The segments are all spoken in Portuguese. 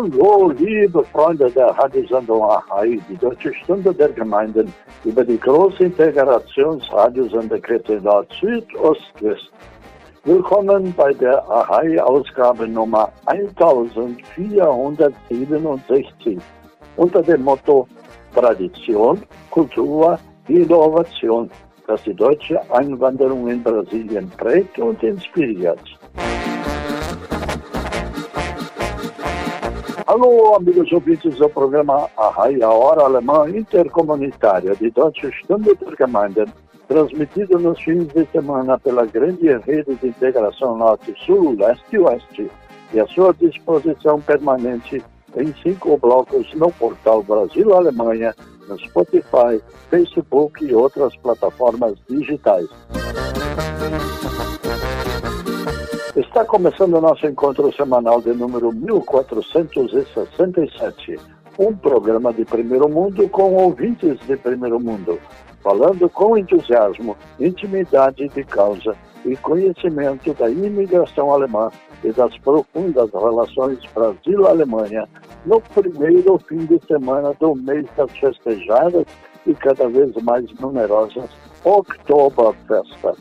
Hallo, liebe Freunde der Radiosendung AHI, die Deutsche Stunde der Gemeinden über die große Integrationsradiosender Kette Nord, Süd, Ost, West. Willkommen bei der AHI-Ausgabe Nummer 1467 unter dem Motto Tradition, Kultur, Innovation, das die deutsche Einwanderung in Brasilien prägt und inspiriert. Alô, amigos ouvintes do programa a Hora Alemã Intercomunitária de Deutsche Stunde der Gemeinden, transmitido nos fins de semana pela grande rede de integração Norte-Sul, Leste e Oeste, e à sua disposição permanente em cinco blocos no portal Brasil-Alemanha, no Spotify, Facebook e outras plataformas digitais. Está começando o nosso encontro semanal de número 1467, um programa de primeiro mundo com ouvintes de primeiro mundo, falando com entusiasmo, intimidade de causa e conhecimento da imigração alemã e das profundas relações Brasil-Alemanha no primeiro fim de semana do mês das festejadas e cada vez mais numerosas Oktoberfestas.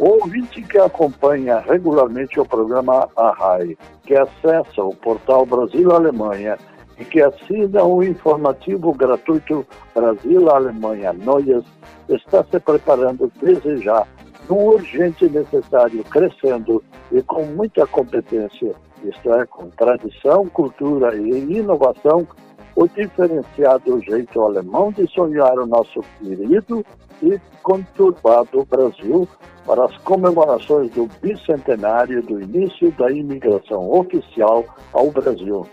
O ouvinte que acompanha regularmente o programa Arrai, que acessa o portal Brasil-Alemanha e que assina o informativo gratuito Brasil-Alemanha Noias, está se preparando desde já um urgente necessário, crescendo e com muita competência, isto é, com tradição, cultura e inovação, o diferenciado jeito alemão de sonhar o nosso querido e conturbado Brasil para as comemorações do bicentenário do início da imigração oficial ao Brasil.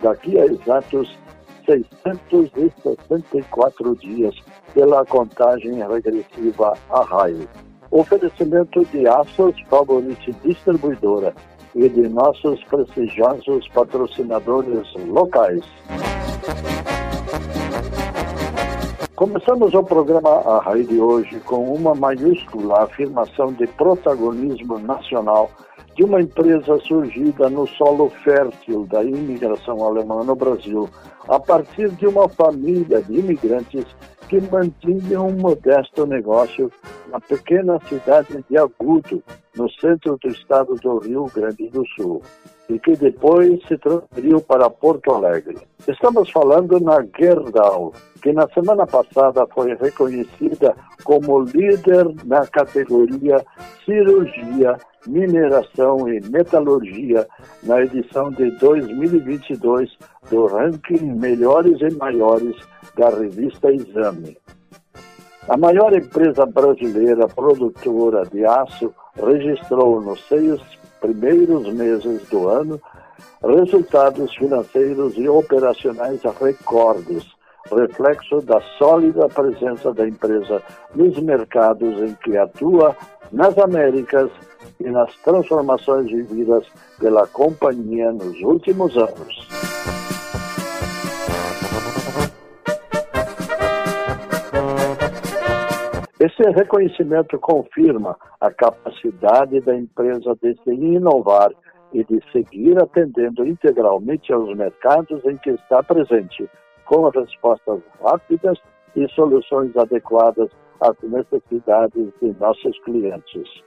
Daqui a exatos 664 dias pela contagem regressiva a raio. Oferecimento de Aços Favorite Distribuidora e de nossos prestigiosos patrocinadores locais. Começamos o programa A Raiz de hoje com uma maiúscula afirmação de protagonismo nacional de uma empresa surgida no solo fértil da imigração alemã no Brasil, a partir de uma família de imigrantes que mantinham um modesto negócio na pequena cidade de Agudo, no centro do estado do Rio Grande do Sul e que depois se transferiu para Porto Alegre. Estamos falando na Gerdau, que na semana passada foi reconhecida como líder na categoria Cirurgia, Mineração e Metalurgia na edição de 2022 do ranking Melhores e Maiores da revista Exame. A maior empresa brasileira produtora de aço registrou nos seis primeiros meses do ano resultados financeiros e operacionais recordes, reflexo da sólida presença da empresa nos mercados em que atua nas Américas e nas transformações vividas pela companhia nos últimos anos. Esse reconhecimento confirma a capacidade da empresa de se inovar e de seguir atendendo integralmente aos mercados em que está presente, com respostas rápidas e soluções adequadas às necessidades de nossos clientes.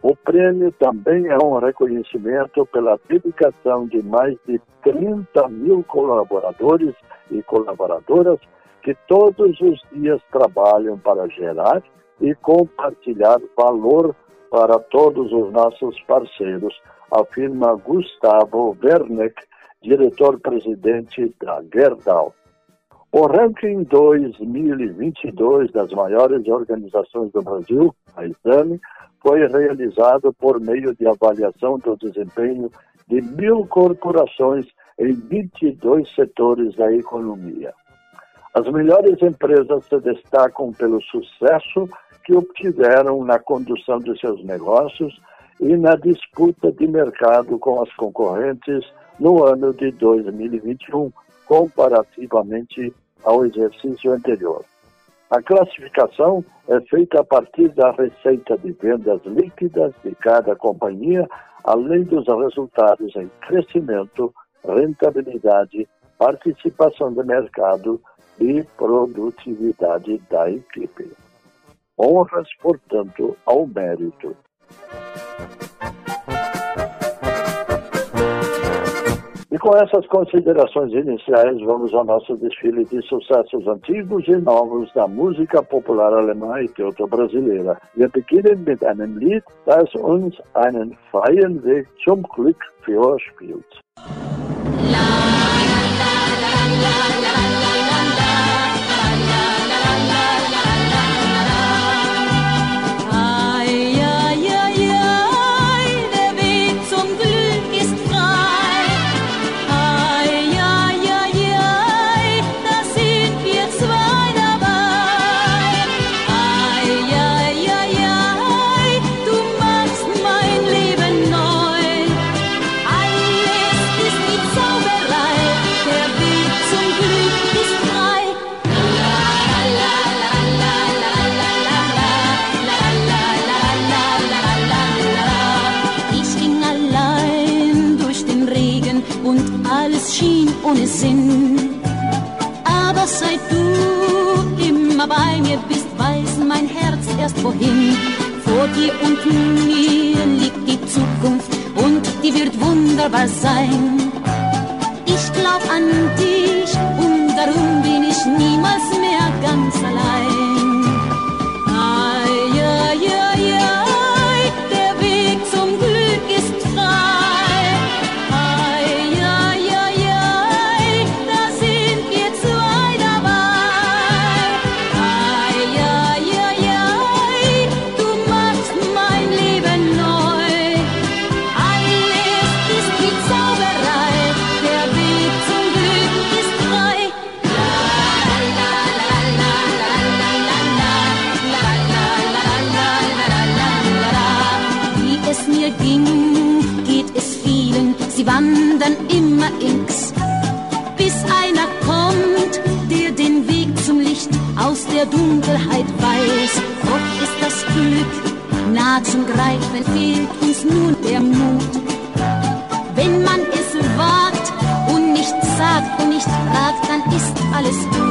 O prêmio também é um reconhecimento pela dedicação de mais de 30 mil colaboradores e colaboradoras que todos os dias trabalham para gerar e compartilhar valor para todos os nossos parceiros, afirma Gustavo Werneck, diretor-presidente da Gerdau. O ranking 2022 das maiores organizações do Brasil, a Exame, foi realizado por meio de avaliação do desempenho de mil corporações em 22 setores da economia. As melhores empresas se destacam pelo sucesso que obtiveram na condução de seus negócios e na disputa de mercado com as concorrentes no ano de 2021, comparativamente ao exercício anterior. A classificação é feita a partir da receita de vendas líquidas de cada companhia, além dos resultados em crescimento, rentabilidade, participação de mercado e produtividade da equipe. Honras, portanto, ao mérito. E com essas considerações iniciais, vamos ao nosso desfile de sucessos antigos e novos da música popular alemã e teuto-brasileira. Wir beginnen mit einem Lied, das uns einen freien Weg zum Glück vorspielt. La, Aber seit du immer bei mir bist, weiß mein Herz erst wohin. Vor dir und mir liegt die Zukunft und die wird wunderbar sein. Ich glaub an dich und darum bin ich niemals mehr ganz Dunkelheit weiß. Gott ist das Glück, nah zum Greifen fehlt uns nun der Mut. Wenn man es wagt und nicht sagt und nicht fragt, dann ist alles gut.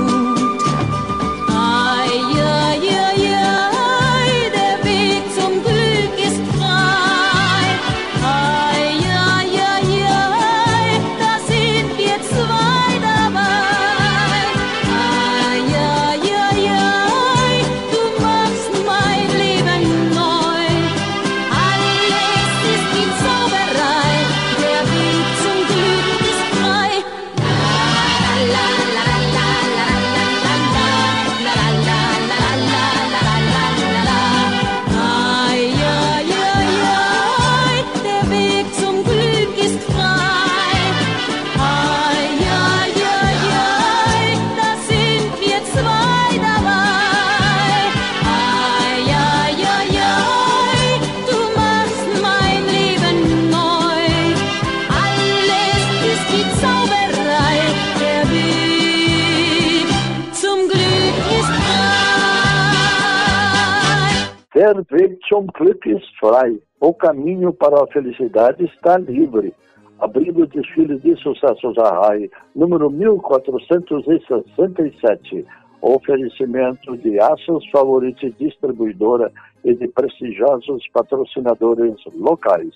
Glück ist frei. O caminho para a felicidade está livre. Abrindo o desfile de sucessos a RAI, número 1467. Oferecimento de Aços Favorite Distribuidora e de prestigiosos patrocinadores locais.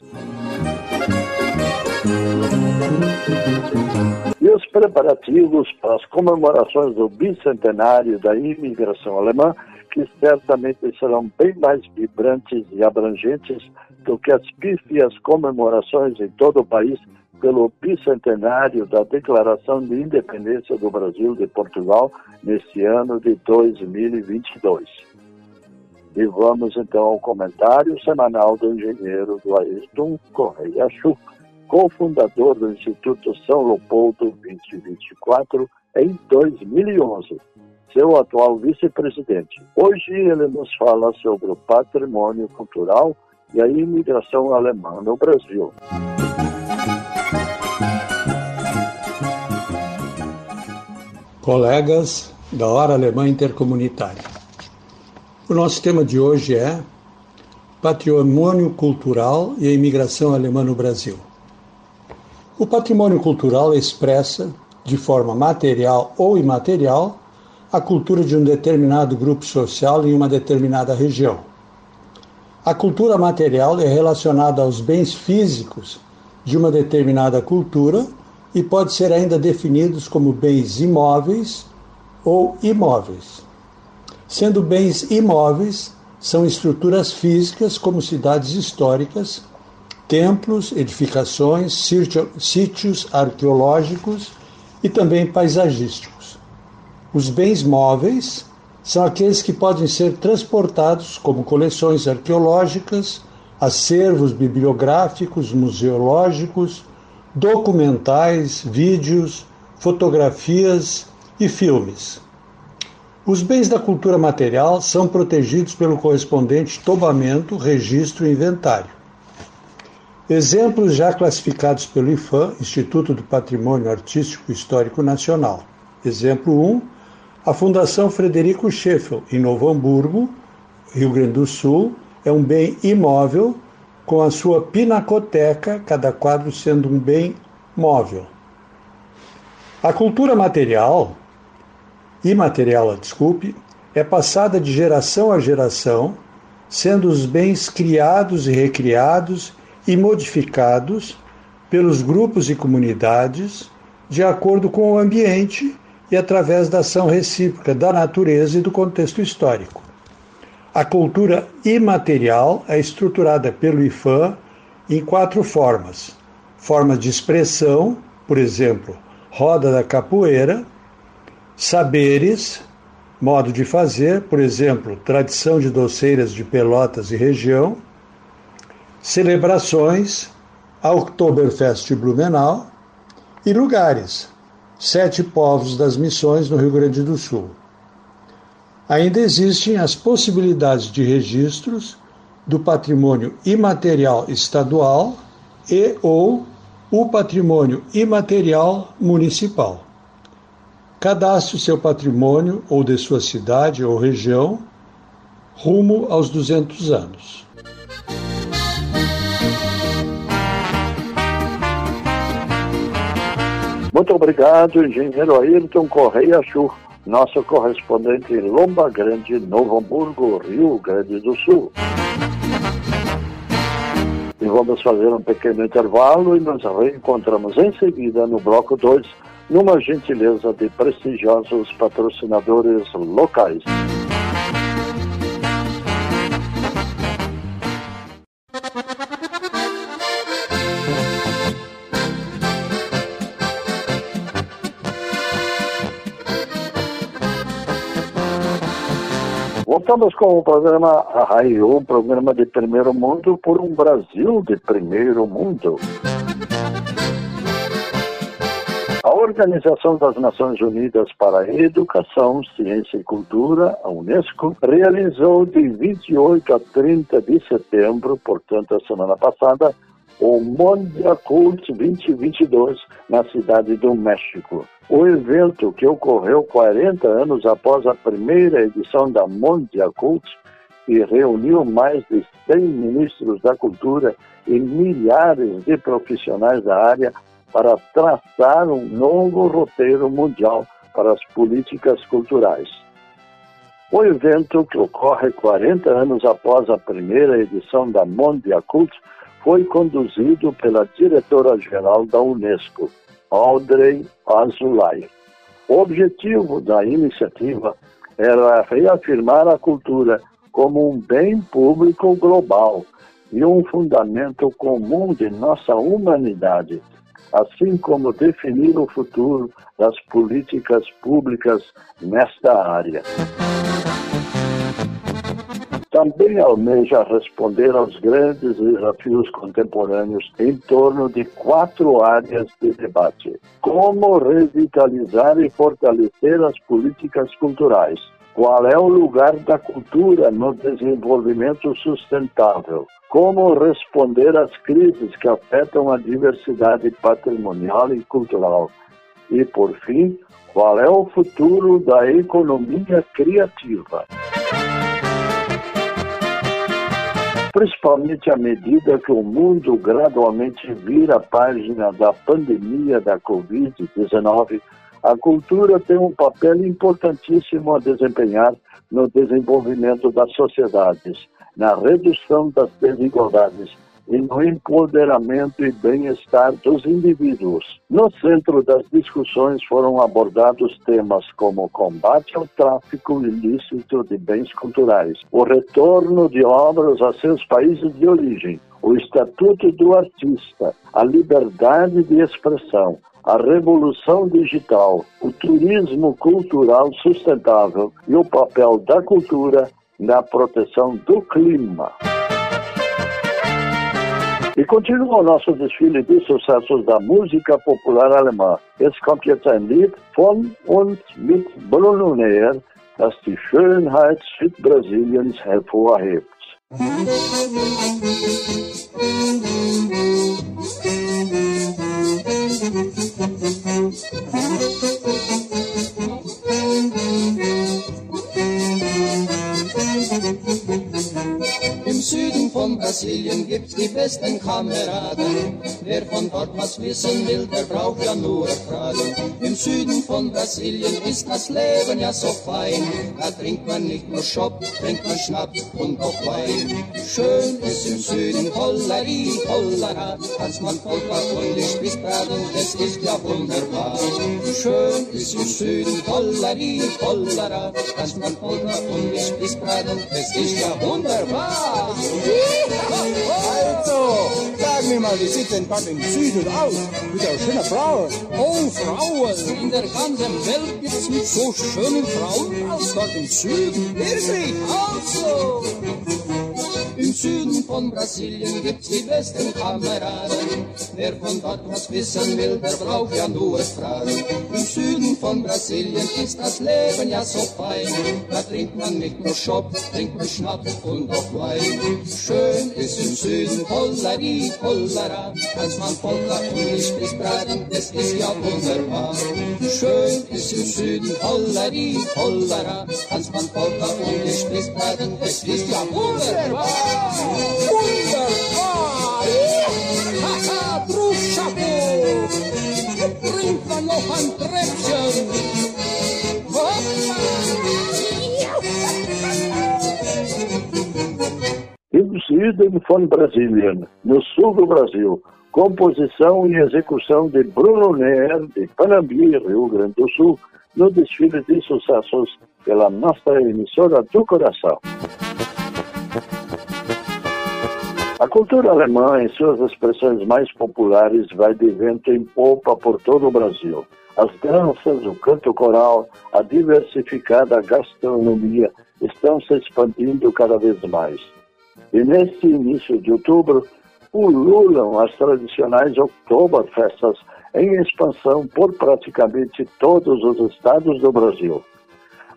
E os preparativos para as comemorações do bicentenário da imigração alemã que certamente serão bem mais vibrantes e abrangentes do que as pífias comemorações em todo o país pelo bicentenário da Declaração de Independência do Brasil de Portugal neste ano de 2022. E vamos então ao comentário semanal do engenheiro do Ayrton Correia Chu, cofundador do Instituto São Leopoldo 2024 em 2011, seu atual vice-presidente. Hoje ele nos fala sobre o patrimônio cultural e a imigração alemã no Brasil. Colegas da Hora Alemã Intercomunitária. O nosso tema de hoje é Patrimônio Cultural e a Imigração Alemã no Brasil. O patrimônio cultural expressa, de forma material ou imaterial, a cultura de um determinado grupo social em uma determinada região. A cultura material é relacionada aos bens físicos de uma determinada cultura e pode ser ainda definidos como bens imóveis ou imóveis. Sendo bens imóveis, são estruturas físicas como cidades históricas, templos, edificações, sítios arqueológicos e também paisagísticos. Os bens móveis são aqueles que podem ser transportados, como coleções arqueológicas, acervos bibliográficos, museológicos, documentais, vídeos, fotografias e filmes. Os bens da cultura material são protegidos pelo correspondente tombamento, registro e inventário. Exemplos já classificados pelo IFAM, Instituto do Patrimônio Artístico Histórico Nacional. Exemplo 1, a Fundação Frederico Scheffel, em Novo Hamburgo, Rio Grande do Sul, é um bem imóvel com a sua pinacoteca, cada quadro sendo um bem móvel. A cultura material, imaterial, desculpe, é passada de geração a geração, sendo os bens criados e recriados e modificados pelos grupos e comunidades de acordo com o ambiente e através da ação recíproca da natureza e do contexto histórico. A cultura imaterial é estruturada pelo IFAM em quatro formas: formas de expressão, por exemplo, roda da capoeira, saberes, modo de fazer, por exemplo, tradição de doceiras de Pelotas e região, celebrações, Oktoberfest Blumenau e lugares, sete povos das missões no Rio Grande do Sul ainda existem as possibilidades de registros do patrimônio imaterial estadual e ou o patrimônio imaterial municipal. Cadastre seu patrimônio ou de sua cidade ou região rumo aos 200 anos. Muito obrigado, engenheiro Ayrton Correia Chur nosso correspondente em Lomba Grande, Novo Hamburgo, Rio Grande do Sul. E vamos fazer um pequeno intervalo e nos reencontramos em seguida no bloco 2, numa gentileza de prestigiosos patrocinadores locais. Voltamos com o programa Arraio, um programa de primeiro mundo por um Brasil de primeiro mundo. A Organização das Nações Unidas para a Educação, Ciência e Cultura, a Unesco, realizou de 28 a 30 de setembro, portanto, a semana passada, o Mondia Cult 2022 na cidade do México. O evento, que ocorreu 40 anos após a primeira edição da Mondia Cult e reuniu mais de 100 ministros da cultura e milhares de profissionais da área para traçar um novo roteiro mundial para as políticas culturais. O evento, que ocorre 40 anos após a primeira edição da Mondia Cult, foi conduzido pela diretora-geral da Unesco, Audrey Azoulay. O objetivo da iniciativa era reafirmar a cultura como um bem público global e um fundamento comum de nossa humanidade, assim como definir o futuro das políticas públicas nesta área. Também almeja responder aos grandes desafios contemporâneos em torno de quatro áreas de debate: como revitalizar e fortalecer as políticas culturais, qual é o lugar da cultura no desenvolvimento sustentável? Como responder às crises que afetam a diversidade patrimonial e cultural? E, por fim, qual é o futuro da economia criativa? Principalmente à medida que o mundo gradualmente vira a página da pandemia da Covid-19, a cultura tem um papel importantíssimo a desempenhar no desenvolvimento das sociedades, na redução das desigualdades e no empoderamento e bem-estar dos indivíduos. No centro das discussões foram abordados temas como combate ao tráfico ilícito de bens culturais, o retorno de obras a seus países de origem, o Estatuto do Artista, a liberdade de expressão, a revolução digital, o turismo cultural sustentável e o papel da cultura na proteção do clima. E continua o nosso desfile de sucessos da música popular alemã. Es kommt jetzt ein Lied von und mit Bruno Neer, das die Schönheit Südbrasiliens hervorhebt. Von Brasilien gibt's die besten Kameraden. Wer von dort was wissen will, der braucht ja nur fragen. Im Süden von Brasilien ist das Leben ja so fein. Da trinkt man nicht nur Schopp, trinkt man Schnaps und auch Wein. Schön ist im Süden, Hollerie, Hollera, als man Polka und die Spießbraten, das ist ja wunderbar. Schön ist im Süden, Hollerie, Hollera, als man Polka und die Spießbraten, das ist ja wunderbar. Also, sag mir mal, wie sieht denn dort im Süden aus? Mit der schönen Frau? Oh, Frauen! In der ganzen Welt gibt's nicht so schöne Frauen als dort im Süden. Wirklich? Also! Im Süden von Brasilien gibt's die besten Kameraden. Wer von dort was wissen will, der braucht ja nur fragen. Im Süden von Brasilien ist das Leben ja so fein. Da trinkt man nicht nur Schopp, trinkt man Schnaps und auch Wein. Schön ist im Süden Hollari, Hollara, als man Polka und bis braten, das ist ja wunderbar. Schön ist im Süden Hollari, Hollara, als man Polka und bis braten, das ist ja wunderbar. Wunderbar! Haha, Bruchschapo! Bringt man noch ein Im Süden von Brasilien, no sul do Brasil, composição e execução de Bruno Neer, de Panambi, Rio Grande do Sul, no desfile de sucessos pela nossa emissora do coração. A cultura alemã, em suas expressões mais populares, vai de vento em polpa por todo o Brasil. As danças, o canto coral, a diversificada gastronomia estão se expandindo cada vez mais. E neste início de outubro, pululam as tradicionais Oktoberfestas em expansão por praticamente todos os estados do Brasil.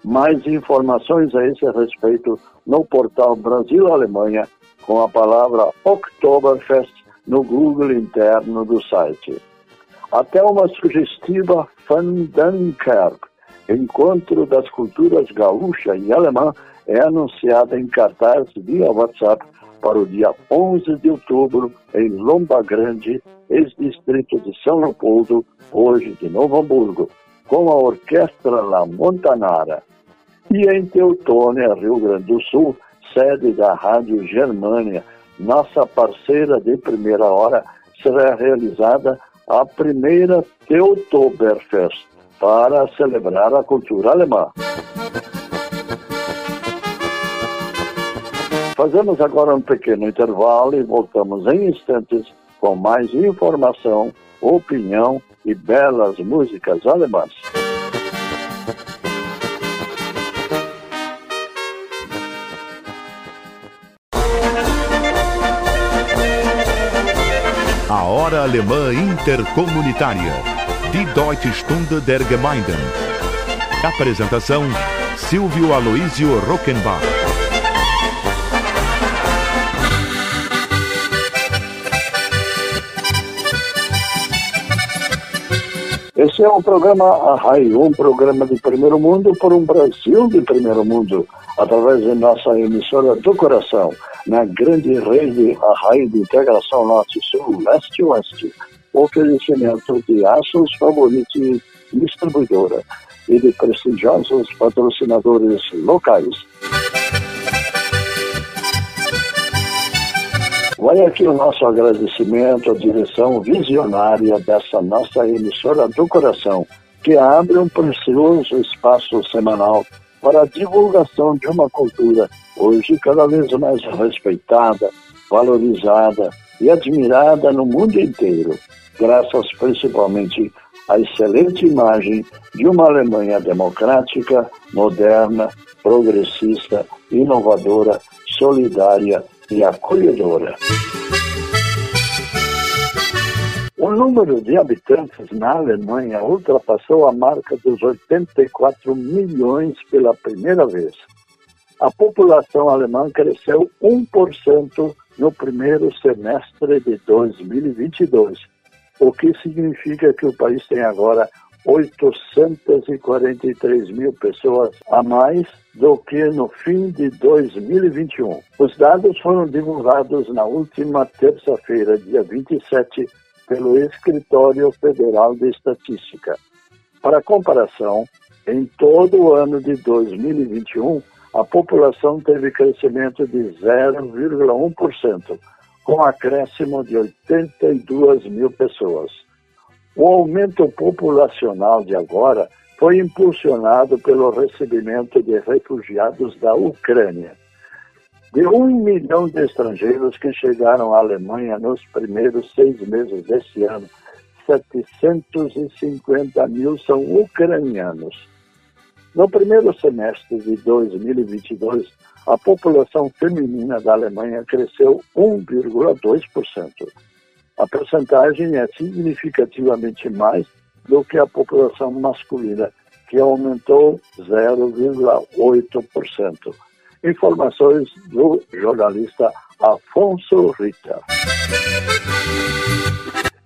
Mais informações a esse respeito no portal Brasil Alemanha com a palavra Oktoberfest no Google interno do site. Até uma sugestiva Encontro das culturas gaúcha e alemã, é anunciada em cartaz via WhatsApp para o dia 11 de outubro em Lomba Grande, ex-distrito de São Leopoldo, hoje de Novo Hamburgo, com a Orquestra La Montanara. E em Teutônia, Rio Grande do Sul, sede da Rádio Germânia, nossa parceira de primeira hora, será realizada a primeira Teutoberfest para celebrar a cultura alemã. Fazemos agora um pequeno intervalo e voltamos em instantes com mais informação, opinião e belas músicas alemãs. A Hora Alemã Intercomunitária. Die Deutsche Stunde der Gemeinden. Apresentação: Silvio Aloísio Rockenbach. Esse é um programa Arrai, um programa de primeiro mundo por um Brasil de primeiro mundo, através de nossa emissora do coração, na grande rede Arrai de integração norte-sul, leste-oeste, oferecimento de Aços Favorite Distribuidora e de prestigiosos patrocinadores locais. Vai aqui o nosso agradecimento à direção visionária dessa nossa emissora do coração, que abre um precioso espaço semanal para a divulgação de uma cultura hoje cada vez mais respeitada, valorizada e admirada no mundo inteiro, graças principalmente à excelente imagem de uma Alemanha democrática, moderna, progressista, inovadora, solidária e acolhedora. O número de habitantes na Alemanha ultrapassou a marca dos 84 milhões pela primeira vez. A população alemã cresceu 1% no primeiro semestre de 2022, o que significa que o país tem agora 843 mil pessoas a mais do que no fim de 2021. Os dados foram divulgados na última terça-feira, dia 27, pelo Escritório Federal de Estatística. Para comparação, em todo o ano de 2021, a população teve crescimento de 0,1%, com acréscimo de 82 mil pessoas. O aumento populacional de agora foi impulsionado pelo recebimento de refugiados da Ucrânia. De um milhão de estrangeiros que chegaram à Alemanha nos primeiros seis meses deste ano, 750 mil são ucranianos. No primeiro semestre de 2022, a população feminina da Alemanha cresceu 1,2%. A percentagem é significativamente mais do que a população masculina, que aumentou 0,8%. Informações do jornalista Afonso Rita.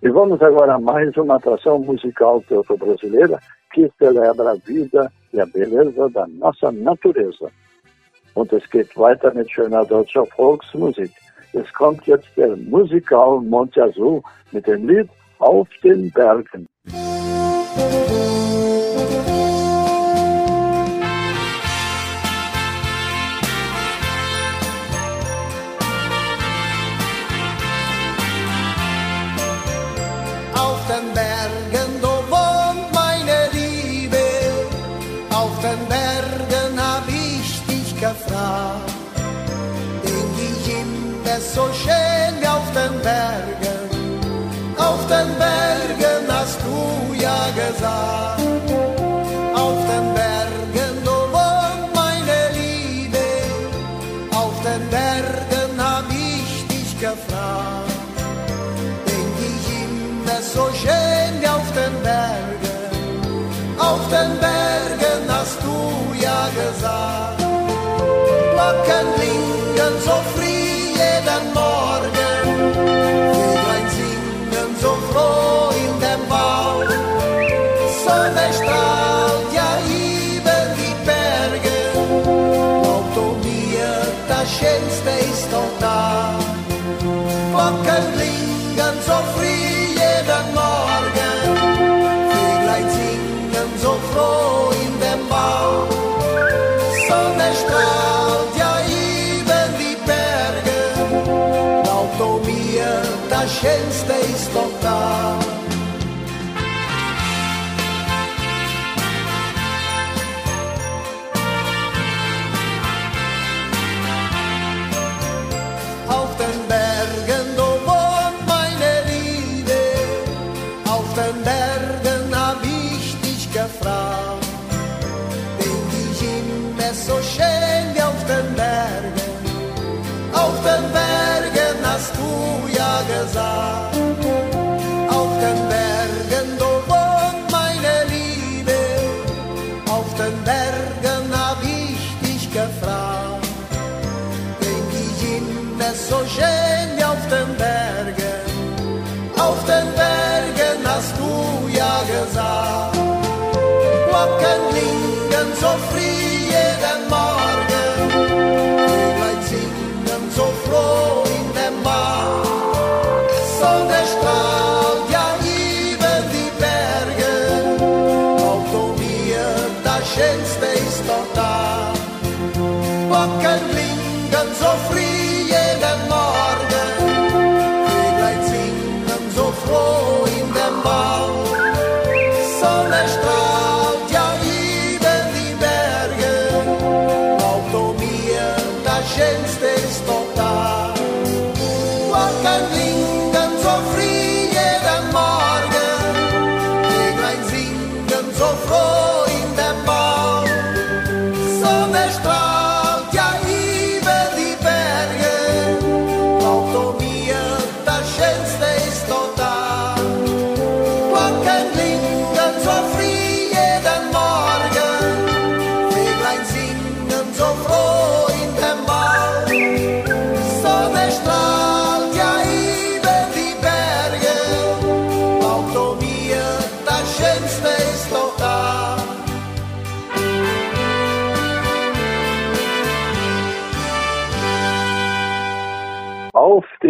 E vamos agora a mais uma atração musical teuto-brasileira que celebra a vida e a beleza da nossa natureza. Und es geht weiter mit schöner deutscher Volksmusik. Es kommt jetzt der Musikal Monte Azul mit dem Lied Auf den Bergen. Auf das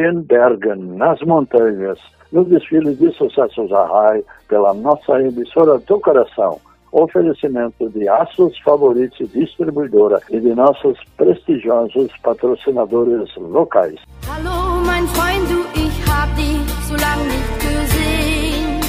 Den Bergen, nas montanhas, no desfile de sucessos a RAI pela nossa emissora do coração. Oferecimento de Aços Favoritos Distribuidora e de nossos prestigiosos patrocinadores locais. Hallo, mein Freund, du, ich hab dich so lang nicht gesehen.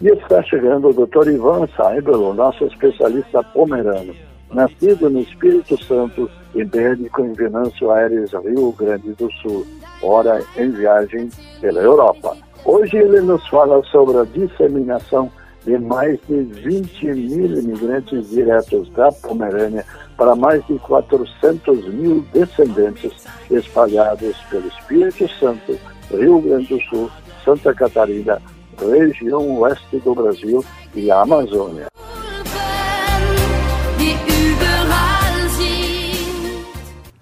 E está chegando o Dr. Ivan Saibel, nosso especialista pomerano. Nascido no Espírito Santo e médico em Venâncio Aires, Rio Grande do Sul, ora em viagem pela Europa. Hoje ele nos fala sobre a disseminação de mais de 20 mil imigrantes diretos da Pomerânia para mais de 400 mil descendentes espalhados pelo Espírito Santo, Rio Grande do Sul, Santa Catarina, região oeste do Brasil e a Amazônia.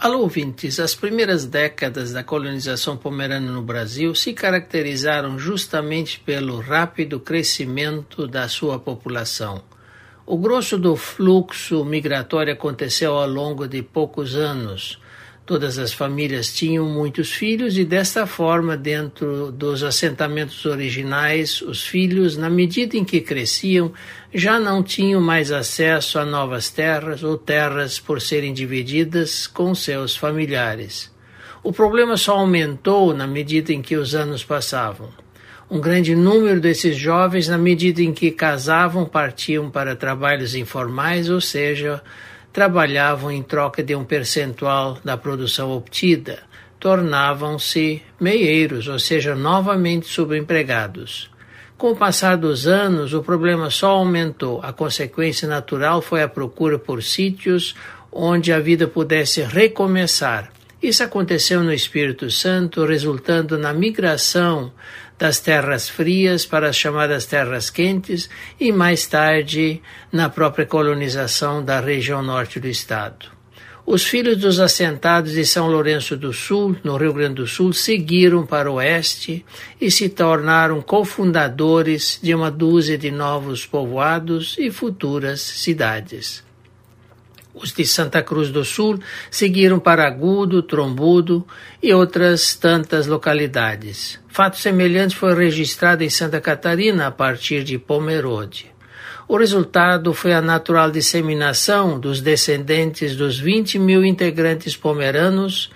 Alô, ouvintes, as primeiras décadas da colonização pomerana no Brasil se caracterizaram justamente pelo rápido crescimento da sua população. O grosso do fluxo migratório aconteceu ao longo de poucos anos. Todas as famílias tinham muitos filhos e, desta forma, dentro dos assentamentos originais, os filhos, na medida em que cresciam, já não tinham mais acesso a novas terras ou terras por serem divididas com seus familiares. O problema só aumentou na medida em que os anos passavam. Um grande número desses jovens, na medida em que casavam, partiam para trabalhos informais, ou seja, trabalhavam em troca de um percentual da produção obtida, tornavam-se meieiros, ou seja, novamente subempregados. Com o passar dos anos, o problema só aumentou. A consequência natural foi a procura por sítios onde a vida pudesse recomeçar. Isso aconteceu no Espírito Santo, resultando na migração das terras frias para as chamadas terras quentes e mais tarde na própria colonização da região norte do estado. Os filhos dos assentados de São Lourenço do Sul, no Rio Grande do Sul, seguiram para o oeste e se tornaram cofundadores de uma dúzia de novos povoados e futuras cidades. Os de Santa Cruz do Sul seguiram para Agudo, Trombudo e outras tantas localidades. Fato semelhante foi registrado em Santa Catarina a partir de Pomerode. O resultado foi a natural disseminação dos descendentes dos 20 mil integrantes pomeranos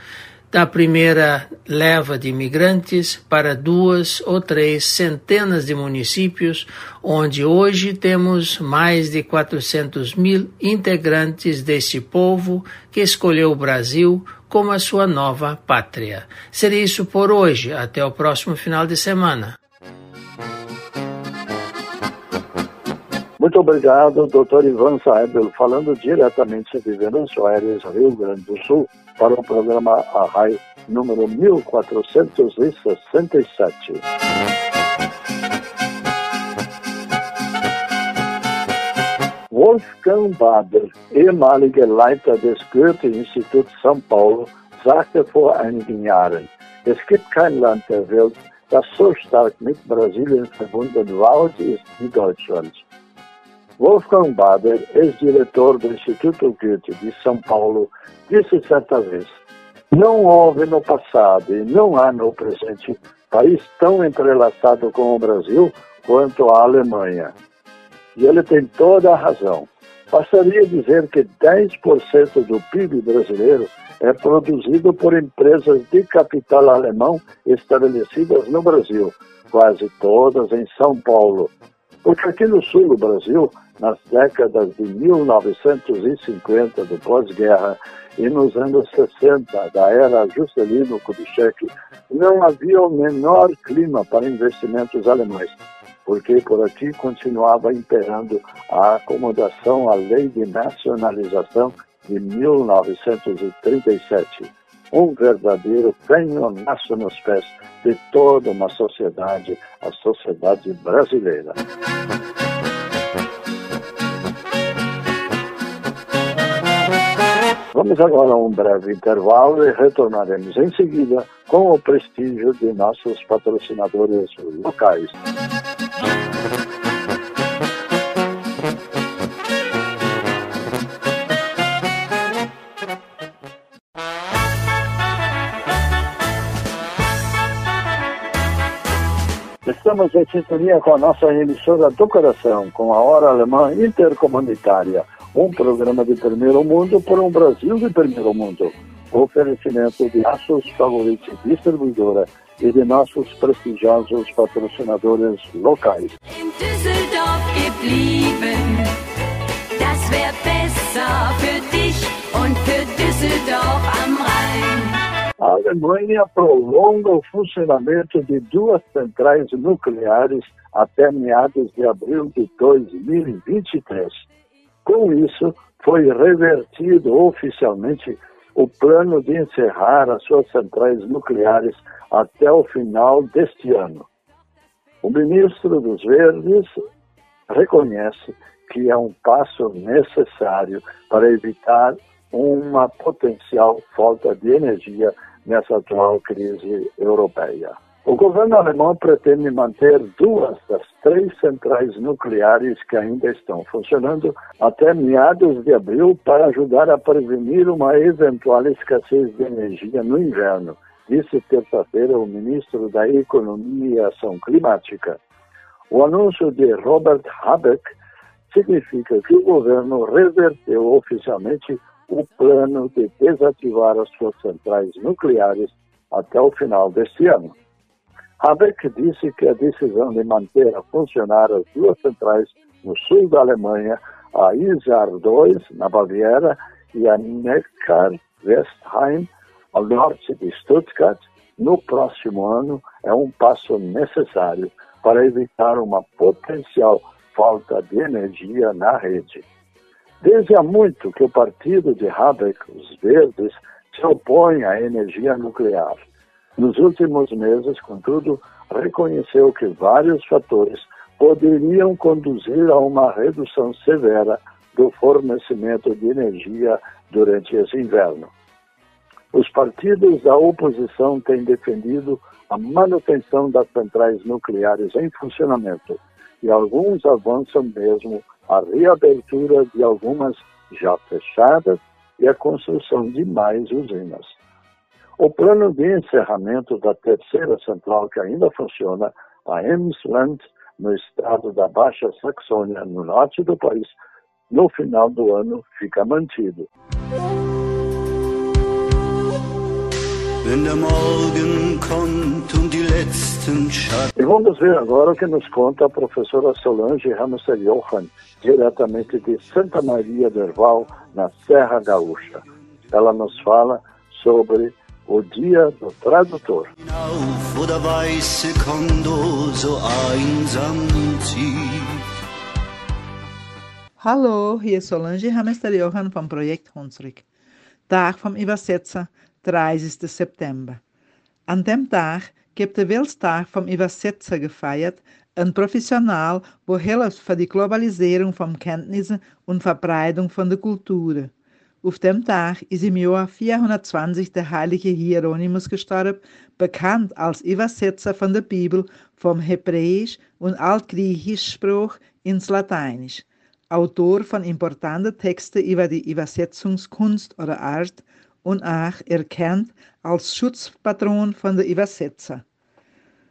da primeira leva de imigrantes para duas ou três centenas de municípios, onde hoje temos mais de 400 mil integrantes deste povo que escolheu o Brasil como a sua nova pátria. Seria isso por hoje. Até o próximo final de semana. Muito obrigado, Dr. Ivan Saebel, falando diretamente de Aires, Rio Grande do Sul, para o programa Arrai número 1467. Wolfgang Bader, ehemaliger Leiter des Goethe-Instituts São Paulo, sagte vor einigen Jahren, es gibt kein Land der Welt, das so stark mit Brasilien verbunden war und ist wie Deutschland. Wolfgang Bader, ex-diretor do Instituto Goethe de São Paulo, disse certa vez: Não houve no passado e não há no presente país tão entrelaçado com o Brasil quanto a Alemanha. E ele tem toda a razão. Passaria a dizer que 10% do PIB brasileiro é produzido por empresas de capital alemão estabelecidas no Brasil, quase todas em São Paulo. Porque aqui no sul do Brasil, nas décadas de 1950 do pós-guerra e nos anos 60 da era Juscelino Kubitschek, não havia o menor clima para investimentos alemães, porque por aqui continuava imperando a acomodação à lei de nacionalização de 1937. Um verdadeiro penhonaço nos pés de toda uma sociedade, a sociedade brasileira. Vamos agora a um breve intervalo e retornaremos em seguida com o prestígio de nossos patrocinadores locais. Estamos em sintonia com a nossa emissora do coração, com a Hora Alemã Intercomunitária, um programa de primeiro mundo por um Brasil de primeiro mundo. Oferecimento de Aços Favorite Distribuidora e de nossos prestigiosos patrocinadores locais. In Düsseldorf geblieben, das wäre besser für dich und für Düsseldorf am Rhein. A Alemanha prolonga o funcionamento de duas centrais nucleares até meados de abril de 2023. Com isso, foi revertido oficialmente o plano de encerrar as suas centrais nucleares até o final deste ano. O ministro dos Verdes reconhece que é um passo necessário para evitar uma potencial falta de energia nessa atual crise europeia. O governo alemão pretende manter duas das três centrais nucleares que ainda estão funcionando até meados de abril para ajudar a prevenir uma eventual escassez de energia no inverno, disse terça-feira o ministro da Economia e Ação Climática. O anúncio de Robert Habeck significa que o governo reverteu oficialmente o plano de desativar as suas centrais nucleares até o final deste ano. Habeck disse que a decisão de manter a funcionar as duas centrais no sul da Alemanha, a Isar 2, na Baviera, e a Neckar-Westheim, ao norte de Stuttgart, no próximo ano, é um passo necessário para evitar uma potencial falta de energia na rede. Desde há muito que o partido de Habeck, os Verdes, se opõe à energia nuclear. Nos últimos meses, contudo, reconheceu que vários fatores poderiam conduzir a uma redução severa do fornecimento de energia durante esse inverno. Os partidos da oposição têm defendido a manutenção das centrais nucleares em funcionamento e alguns avançam mesmo a reabertura de algumas já fechadas e a construção de mais usinas. O plano de encerramento da terceira central que ainda funciona, a Emsland, no estado da Baixa Saxônia, no norte do país, no final do ano fica mantido. E vamos ver agora o que nos conta a professora Solange Hamster Johann, diretamente de Santa Maria do Herval, na Serra Gaúcha. Ela nos fala sobre o Dia do Tradutor. Hallo, hier ist Solange Hamster Johann vom Projekt Hunsrück. Tag vom Übersetzer, 30. September. An dem Tag gibt der Welttag vom Übersetzer gefeiert, ein Professional, wo hilft für die Globalisierung von Kenntnissen und Verbreitung von der Kultur. Auf dem Tag ist im Jahr 420 der heilige Hieronymus gestorben, bekannt als Übersetzer von der Bibel vom Hebräisch und Altgriechisch Spruch ins Lateinisch. Autor von importanten Texten über die Übersetzungskunst oder Art und auch erkannt als Schutzpatron von der Übersetzer.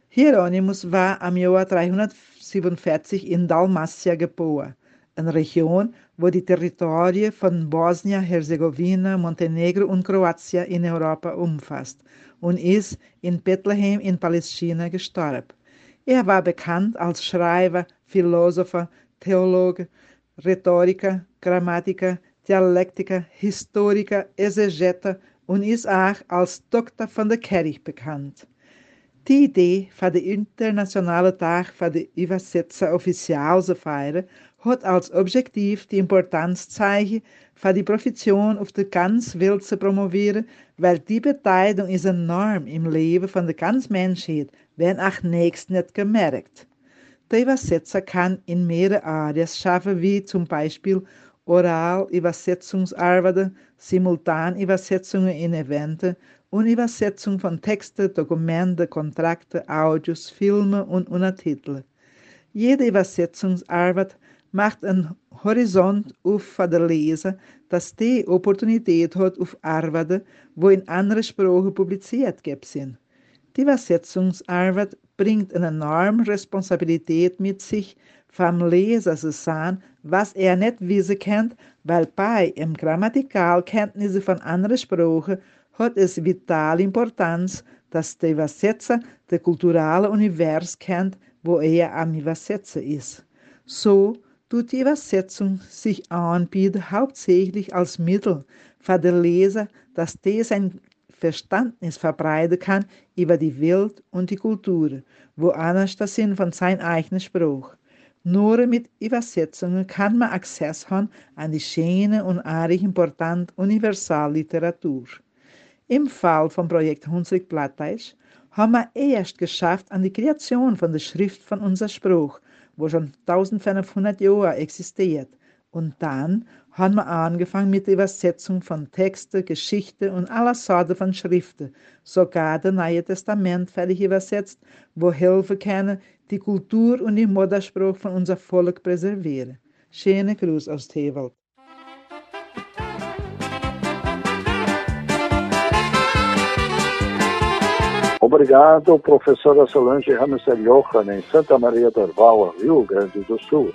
Hieronymus war am Jahr 347 in Dalmatia geboren, eine Region, die Territorien von Bosnien-Herzegowina, Montenegro und Kroatien in Europa umfasst und ist in Bethlehem in Palästina gestorben. Er war bekannt als Schreiber, Philosopher, Theologe, Rhetoriker, Grammatiker, Dialektiker, Historiker, Exegeter und ist auch als Doktor von der Kirche bekannt. Die Idee für den Internationalen Tag für die Übersetzer offiziell zu feiern, hat als Objektiv die Importanz zeigen, für die Profession auf der ganzen Welt zu promovieren, weil die Beteiligung ist enorm im Leben von der ganzen Menschheit, wenn auch nächst nicht gemerkt. Der Übersetzer kann in mehrere Areas schaffen, wie zum Beispiel Oral-Übersetzungsarbeit, Simultanübersetzungen in Eventen und Übersetzung von Texten, Dokumenten, Kontrakte, Audios, Filme und Untertitel. Jede Übersetzungsarbeit macht einen Horizont auf für den Leser, dass die Opportunität hat auf Arbeiten, wo in anderen Sprachen publiziert sind. Die Übersetzungsarbeit bringt eine enorme Responsabilität mit sich, vom Leser zu sagen, was er nicht wissen kann, weil bei im Grammatikalkenntnisse von anderen Sprachen hat es vitale Importanz, dass der Übersetzer das kulturelle Univers kennt, wo er am Übersetzen ist. So tut die Übersetzung sich anbieten hauptsächlich als Mittel für den Leser, dass der sein Verständnis verbreiten kann über die Welt und die Kultur, wo anders das sind von seinem eigenen Spruch. Nur mit Übersetzungen kann man Access haben an die schöne und eigentlich importante Universalliteratur. Im Fall vom Projekt Hunsrück Plattdeutsch haben wir erst geschafft an die Kreation von der Schrift von unser Spruch, wo schon 1500 Jahre existiert. Und dann haben wir angefangen mit der Übersetzung von Texten, Geschichten und aller Sorten von Schriften, sogar das Neue Testament fertig übersetzt, wo helfen kann, die Kultur und den Mutterspruch von unser Volk präservieren. Schöne Gruß aus Tewald. Obrigado, professora Solange Hamster Johan, em Santa Maria do Orval, Rio Grande do Sul.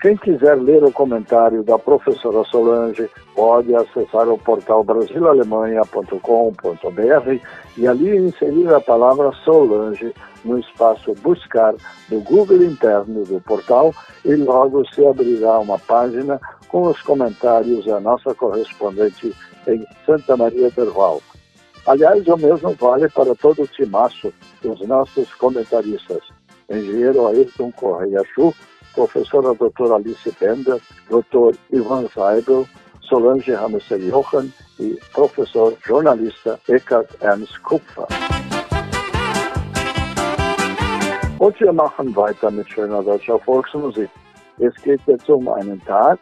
Quem quiser ler o comentário da professora Solange, pode acessar o portal brasilalemanha.com.br e ali inserir a palavra Solange no espaço Buscar do Google interno do portal e logo se abrirá uma página com os comentários da nossa correspondente em Santa Maria do Orval. Aliás, o mesmo vale para todo o timaço dos nossos comentaristas. Engenheiro Ayrton Correia Chu, professora doutora Alice Bender, doutor Ivan Seibel, Solange Hammerser Jochen e professor jornalista Eckhard Ernst Kupfer. Und wir machen weiter mit schöner deutscher Volksmusik. Es geht jetzt um einen Tag,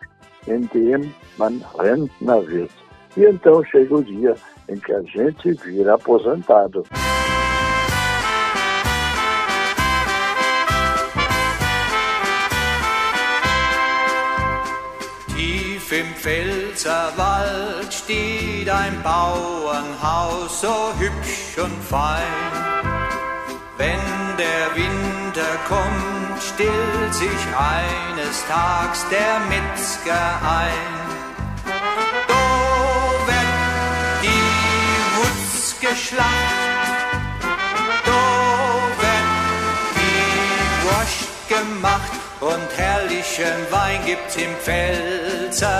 in dem man Rentner wird. E então chega o dia em que a gente vira aposentado. Tief im Pfälzerwald steht ein Bauernhaus, so hübsch und fein. Wenn der Winter kommt, stillt sich eines Tags der Metzger ein. Geschlacht. Da wird die Wurst gemacht und herrlichen Wein gibt's im Pfälzerland.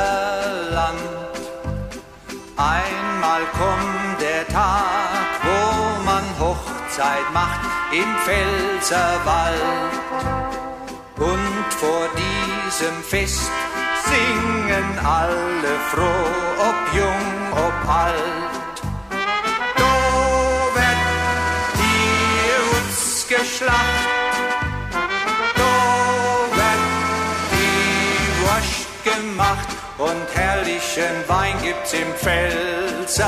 Einmal kommt der Tag, wo man Hochzeit macht im Pfälzerwald. Und vor diesem Fest singen alle froh, ob jung, ob alt. Schlacht. Da die Wurst gemacht und herrlichen Wein gibt's im Pfälzerland.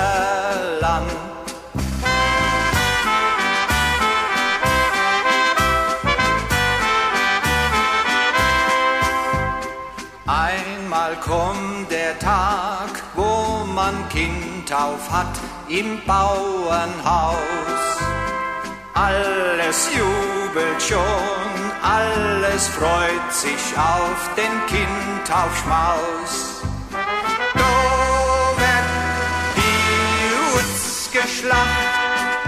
Einmal kommt der Tag, wo man Kind auf hat im Bauernhaus. Alles jubelt schon, alles freut sich auf den Kindtaufschmaus. Da wird die Hutz geschlacht,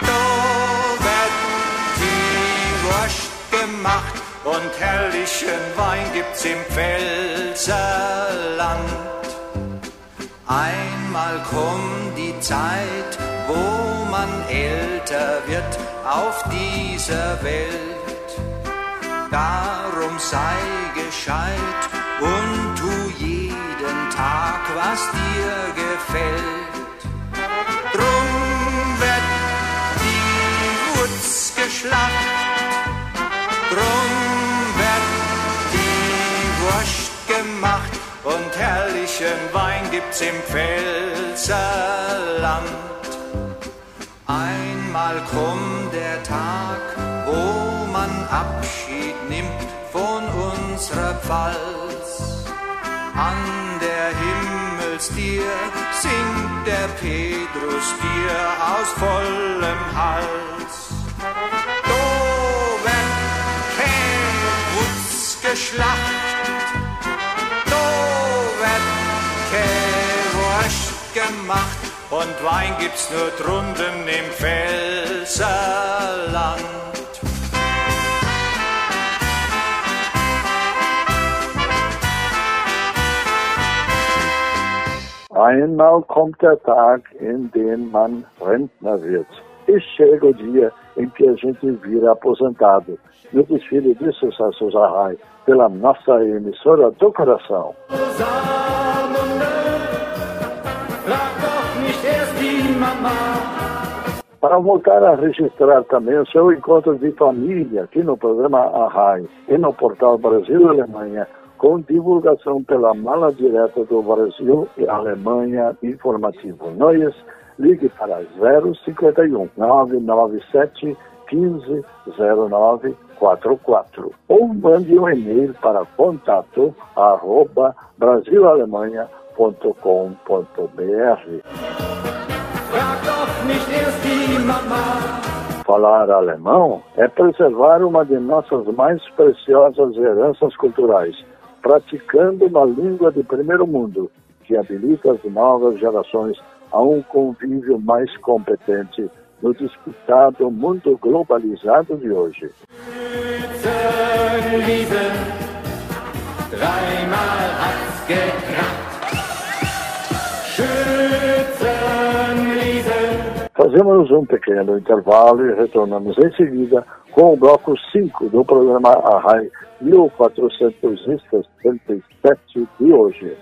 da wird die Wurst gemacht und herrlichen Wein gibt's im Pfälzerland. Einmal kommt die Zeit, wo man älter wird auf dieser Welt. Darum sei gescheit und tu jeden Tag, was dir gefällt. Drum wird die Wutz geschlacht, drum wird die Wurst gemacht und herrlichen Wein gibt's im Pfälzerland. Einmal kommt der Tag, wo man Abschied nimmt von unserer Pfalz. An der Himmelstier singt der Petrus dir aus vollem Hals. Do wird Käwutz geschlacht, do wird Käwurst gemacht und Wein gibt's nur drunten im Pfälzerland. Einmal kommt der Tag, in dem man Rentner wird. E chega o dia em que a gente vira aposentado. No desfile de sucesso Zahai, pela nossa emissora do coração. Para voltar a registrar também o seu encontro de família aqui no programa Arrai e no portal Brasil Alemanha, com divulgação pela mala direta do Brasil e Alemanha Informativo Noias, ligue para 051 997 150944 ou mande um e-mail para contato arroba brasilalemanha.com.br. Falar alemão é preservar uma de nossas mais preciosas heranças culturais, praticando uma língua de primeiro mundo que habilita as novas gerações a um convívio mais competente no disputado mundo globalizado de hoje. Dreimal hat's. Fazemos um pequeno intervalo e retornamos em seguida com o bloco 5 do programa Arrai 1477 de hoje.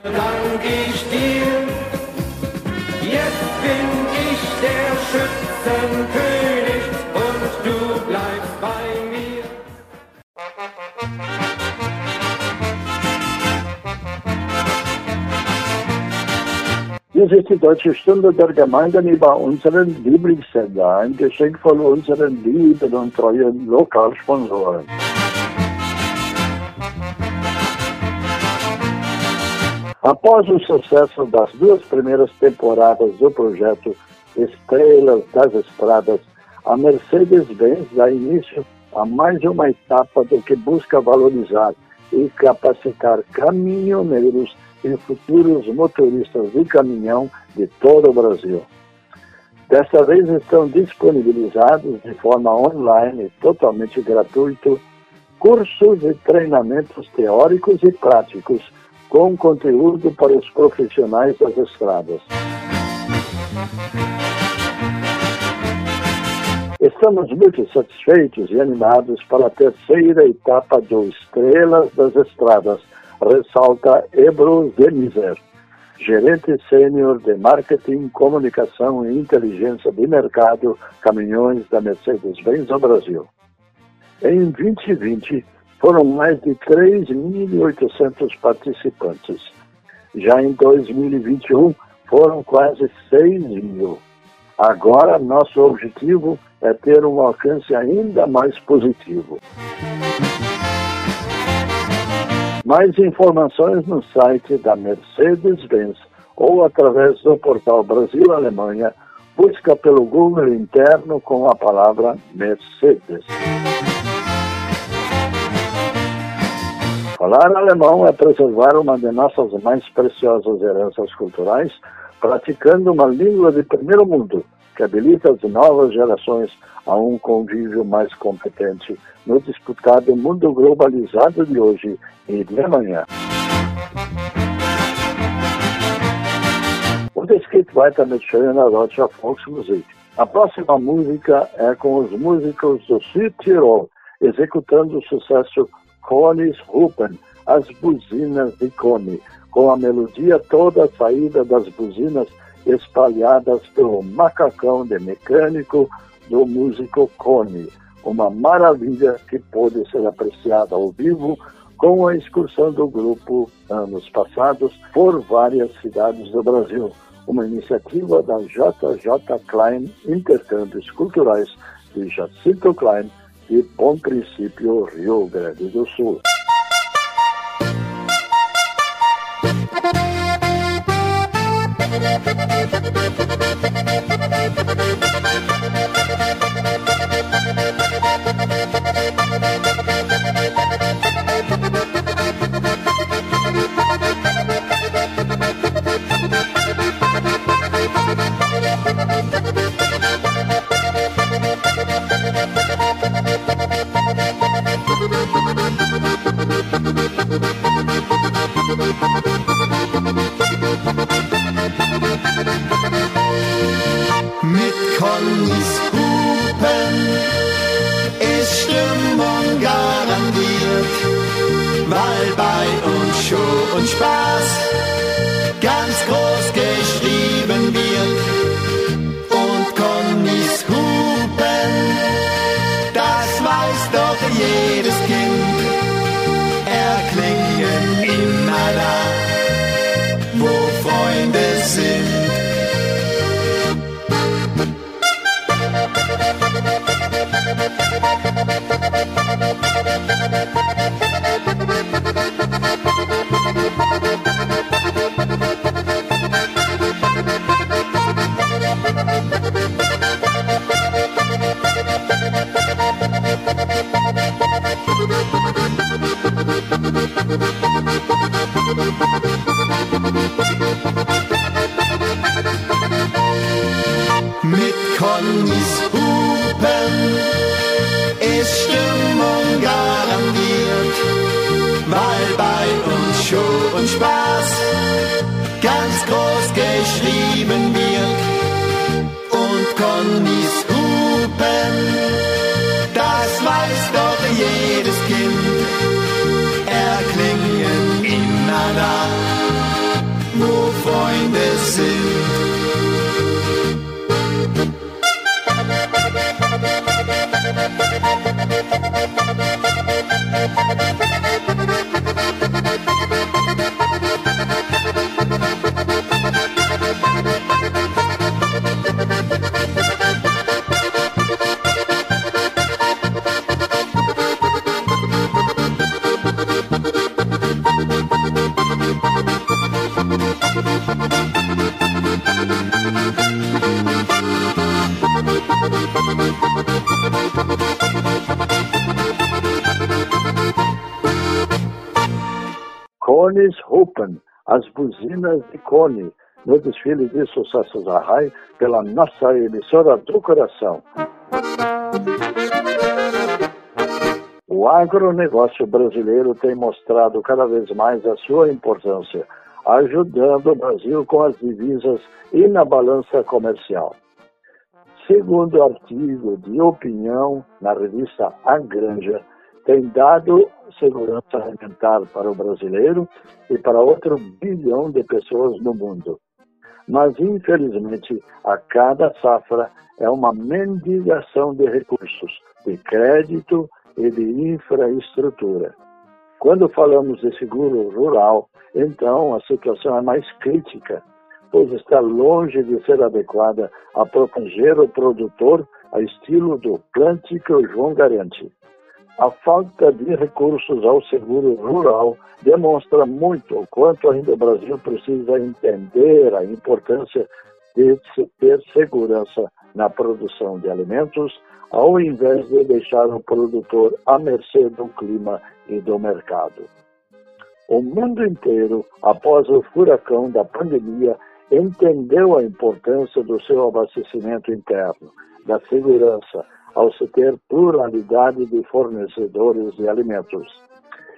Hier ist die Deutsche Stunde der Gemeinden über unseren Lieblingssender, ein Geschenk von unseren lieben und treuen Lokalsponsoren. Após o sucesso das duas primeiras temporadas do projeto Estrelas das Estradas, a Mercedes-Benz dá início a mais uma etapa do que busca valorizar e capacitar caminhoneiros e futuros motoristas de caminhão de todo o Brasil. Desta vez estão disponibilizados de forma online totalmente gratuito cursos e treinamentos teóricos e práticos com conteúdo para os profissionais das estradas. Estamos muito satisfeitos e animados para a terceira etapa do Estrelas das Estradas, ressalta Ebro Denizer, gerente sênior de marketing, comunicação e inteligência de mercado caminhões da Mercedes-Benz no Brasil. Em 2020, foram mais de 3.800 participantes. Já em 2021 foram quase 6 mil. Agora, nosso objetivo é ter um alcance ainda mais positivo. Mais informações no site da Mercedes-Benz ou através do portal Brasil-Alemanha, busca pelo Google interno com a palavra Mercedes. Falar alemão é preservar uma de nossas mais preciosas heranças culturais, praticando uma língua de primeiro mundo, que habilita as novas gerações a um convívio mais competente no disputado mundo globalizado de hoje e de amanhã. O Descrito weiter mit schöner deutscher Volksmusik. A próxima música é com os músicos do Südtirol, executando o sucesso Cones Rupen, as buzinas de Cone, com a melodia toda saída das buzinas espalhadas pelo macacão de mecânico do músico Cone. Uma maravilha que pôde ser apreciada ao vivo com a excursão do grupo anos passados por várias cidades do Brasil. Uma iniciativa da JJ Klein Intercâmbios Culturais de Jacinto Klein de Bom Princípio, Rio Grande do Sul. Cones buzinas de Cone, no desfile de sucessos da RAI pela nossa emissora do coração. O agronegócio brasileiro tem mostrado cada vez mais a sua importância, ajudando o Brasil com as divisas e na balança comercial. Segundo artigo de opinião na revista A Granja, tem dado segurança alimentar para o brasileiro e para outro bilhão de pessoas no mundo. Mas, infelizmente, a cada safra é uma mendigação de recursos, de crédito e de infraestrutura. Quando falamos de seguro rural, então a situação é mais crítica, pois está longe de ser adequada a proteger o produtor a estilo do plante que o João garante. A falta de recursos ao seguro rural demonstra muito o quanto ainda o Brasil precisa entender a importância de ter segurança na produção de alimentos, ao invés de deixar o produtor à mercê do clima e do mercado. O mundo inteiro, após o furacão da pandemia, entendeu a importância do seu abastecimento interno, da segurança, ao se ter pluralidade de fornecedores de alimentos.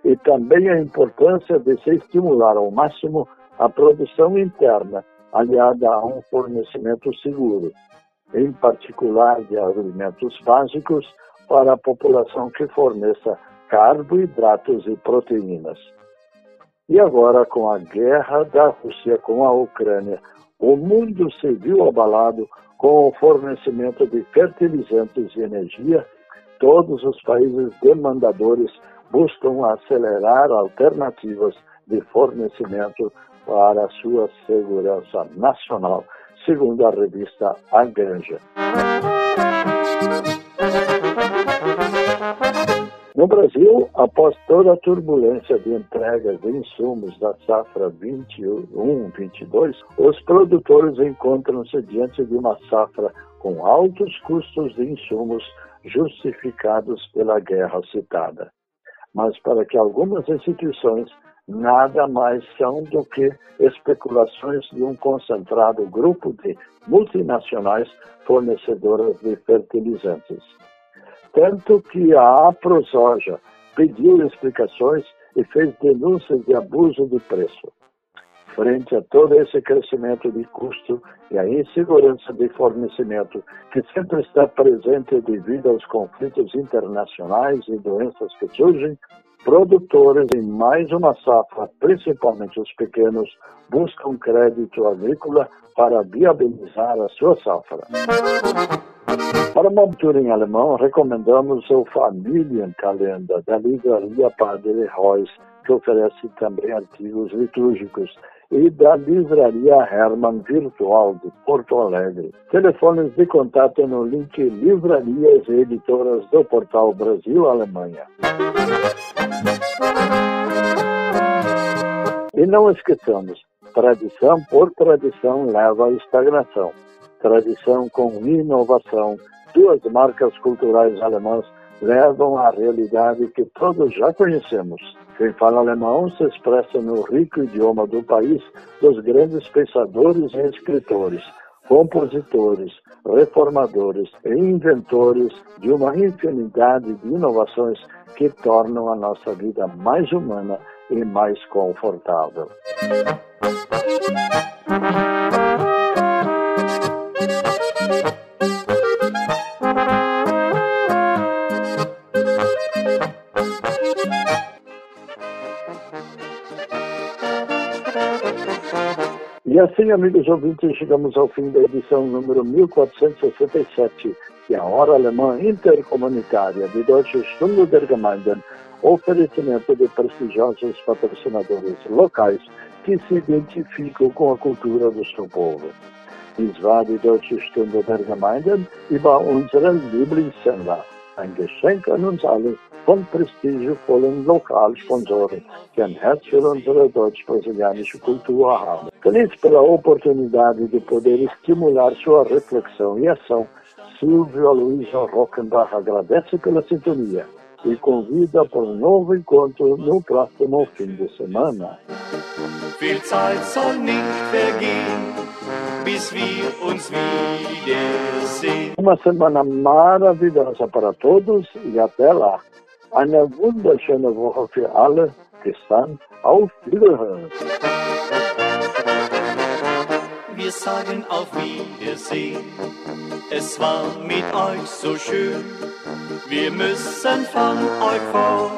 E também a importância de se estimular ao máximo a produção interna, aliada a um fornecimento seguro, em particular de alimentos básicos para a população que forneça carboidratos e proteínas. E agora, com a guerra da Rússia com a Ucrânia, o mundo se viu abalado com o fornecimento de fertilizantes e energia. Todos os países demandadores buscam acelerar alternativas de fornecimento para sua segurança nacional, segundo a revista A Granja. No Brasil, após toda a turbulência de entregas de insumos da safra 21-22, os produtores encontram-se diante de uma safra com altos custos de insumos justificados pela guerra citada. Mas para que algumas instituições nada mais são do que especulações de um concentrado grupo de multinacionais fornecedoras de fertilizantes tanto que a AproSoja pediu explicações e fez denúncias de abuso de preço. Frente a todo esse crescimento de custo e a insegurança de fornecimento que sempre está presente devido aos conflitos internacionais e doenças que surgem, produtores em mais uma safra, principalmente os pequenos, buscam crédito agrícola para viabilizar a sua safra. Para uma leitura em alemão, recomendamos o Familienkalender da livraria Padre Reus, que oferece também artigos litúrgicos, e da livraria Hermann Virtual de Porto Alegre. Telefones de contato no link Livrarias e Editoras do portal Brasil-Alemanha. E não esqueçamos, tradição por tradição leva à estagnação tradição com inovação, duas marcas culturais alemãs levam à realidade que todos já conhecemos. Quem fala alemão se expressa no rico idioma do país dos grandes pensadores e escritores, compositores, reformadores e inventores de uma infinidade de inovações que tornam a nossa vida mais humana e mais confortável. E assim, amigos ouvintes, chegamos ao fim da edição número 1467 e a Hora Alemã Intercomunitária de Deutsche Stunde der Gemeinden, oferecimento de prestigiosos patrocinadores locais que se identificam com a cultura do seu povo. Dies war die Deutsche Stunde der Gemeinden über unseren Lieblingssender. Ein Geschenk an uns alle von prestigiovollen Lokalsponsoren, die ein Herz für unsere deutsch-brasilianische Kultur haben. Feliz pela oportunidade de poder estimular sua reflexão e ação, Silvio Aloysio Rockenbach agradece pela sintonia e convida para um novo encontro no próximo fim de semana. Viel Zeit soll nicht vergehen, bis wir uns wiedersehen. Uma semana maravilhosa para todos e até lá. Eine wunderschöne Woche für alle. Bis dann, auf Wiederhören. Wir sagen auf Wiedersehen. Es war mit euch so schön. Wir müssen von euch fort.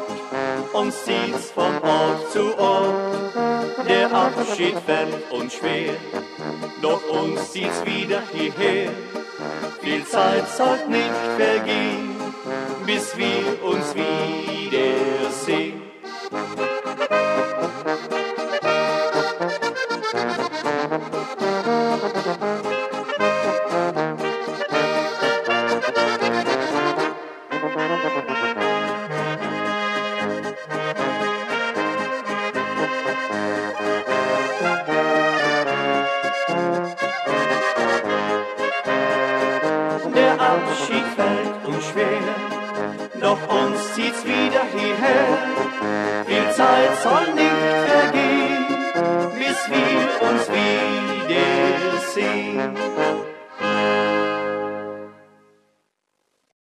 Uns zieht's von Ort zu Ort. Der Abschied fällt uns schwer. Doch uns zieht's wieder hierher. Viel Zeit soll nicht vergehen, bis wir uns wiedersehen.